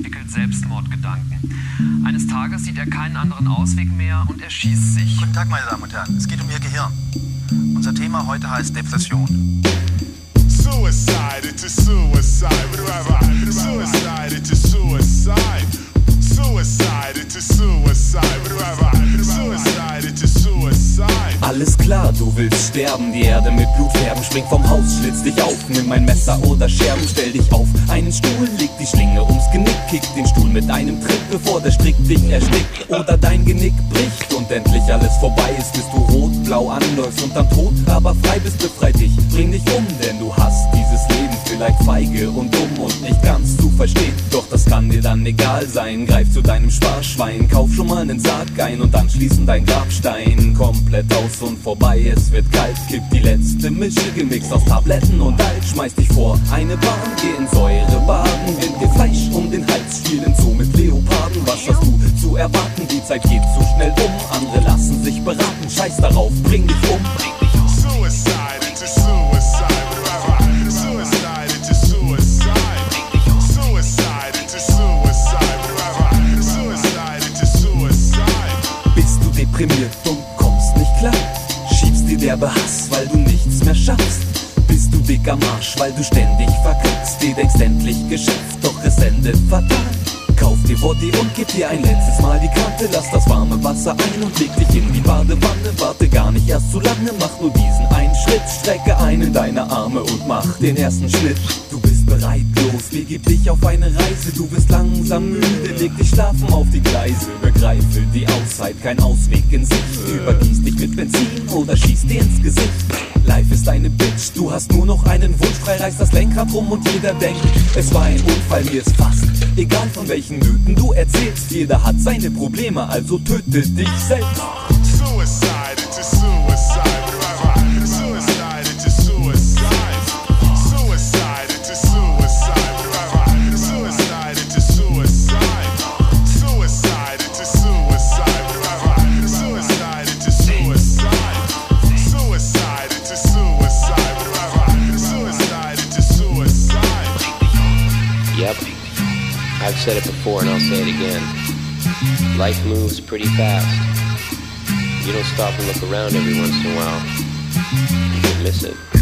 entwickelt Selbstmordgedanken. Eines Tages sieht er keinen anderen Ausweg mehr und erschießt sich. Guten Tag, meine Damen und Herren. Es geht um Ihr Gehirn. Unser Thema heute heißt Depression. Suicide, it's Alles klar, du willst sterben, die Erde mit Blut färben. Spring vom Haus, schlitz dich auf, nimm ein Messer oder Scherben, stell dich auf. Einen Stuhl, leg die Schlinge ums Genick, kick den Stuhl mit einem Tritt, bevor der Strick dich erstickt. Oder dein Genick bricht und endlich alles vorbei ist, bis du rot, blau anläufst und dann tot, aber frei bist, befreit dich, bring dich um, denn du hast dieses Leben vielleicht feige und dumm und nicht ganz zu verstehen. Doch das kann dir dann egal sein, greif zu deinem Sparschwein, kauf schon mal einen Sarg ein und anschließend dein Grabstein komplett aus und vorbei, es wird kalt, kipp die letzte Mische gemixt aus Tabletten und Alt, schmeiß dich vor eine Bahn, geh in Säure baden, wind dir Fleisch um den Hals, spielen so mit Leoparden, was hast du zu erwarten, die Zeit geht zu schnell um, andere lassen sich beraten, scheiß darauf, bring dich um, bring dich um. Suicide. Derbe Hass, weil du nichts mehr schaffst? Bist du dick am Arsch, weil du ständig verkackst? Dir denkst endlich Geschäft, doch es endet fatal. Kauf dir Body und gib dir ein letztes Mal die Kante. Lass das warme Wasser ein und leg dich in die Badewanne. Warte gar nicht erst zu lange, mach nur diesen einen Schritt. Strecke einen deiner Arme und mach den ersten Schnitt. Bist bereit, los, begib dich auf eine Reise. Du bist langsam müde, leg dich schlafen auf die Gleise. Begreife die Auszeit, kein Ausweg in Sicht. Übergieß dich mit Benzin oder schieß dir ins Gesicht. Life ist eine Bitch, du hast nur noch einen Wunsch, frei reißt das Lenkrad rum und jeder denkt, es war ein Unfall, mir ist fast egal von welchen Mythen du erzählst. Jeder hat seine Probleme, also töte dich selbst. I've said it before and I'll say it again. Life moves pretty fast. You don't stop and look around every once in a while. You miss it.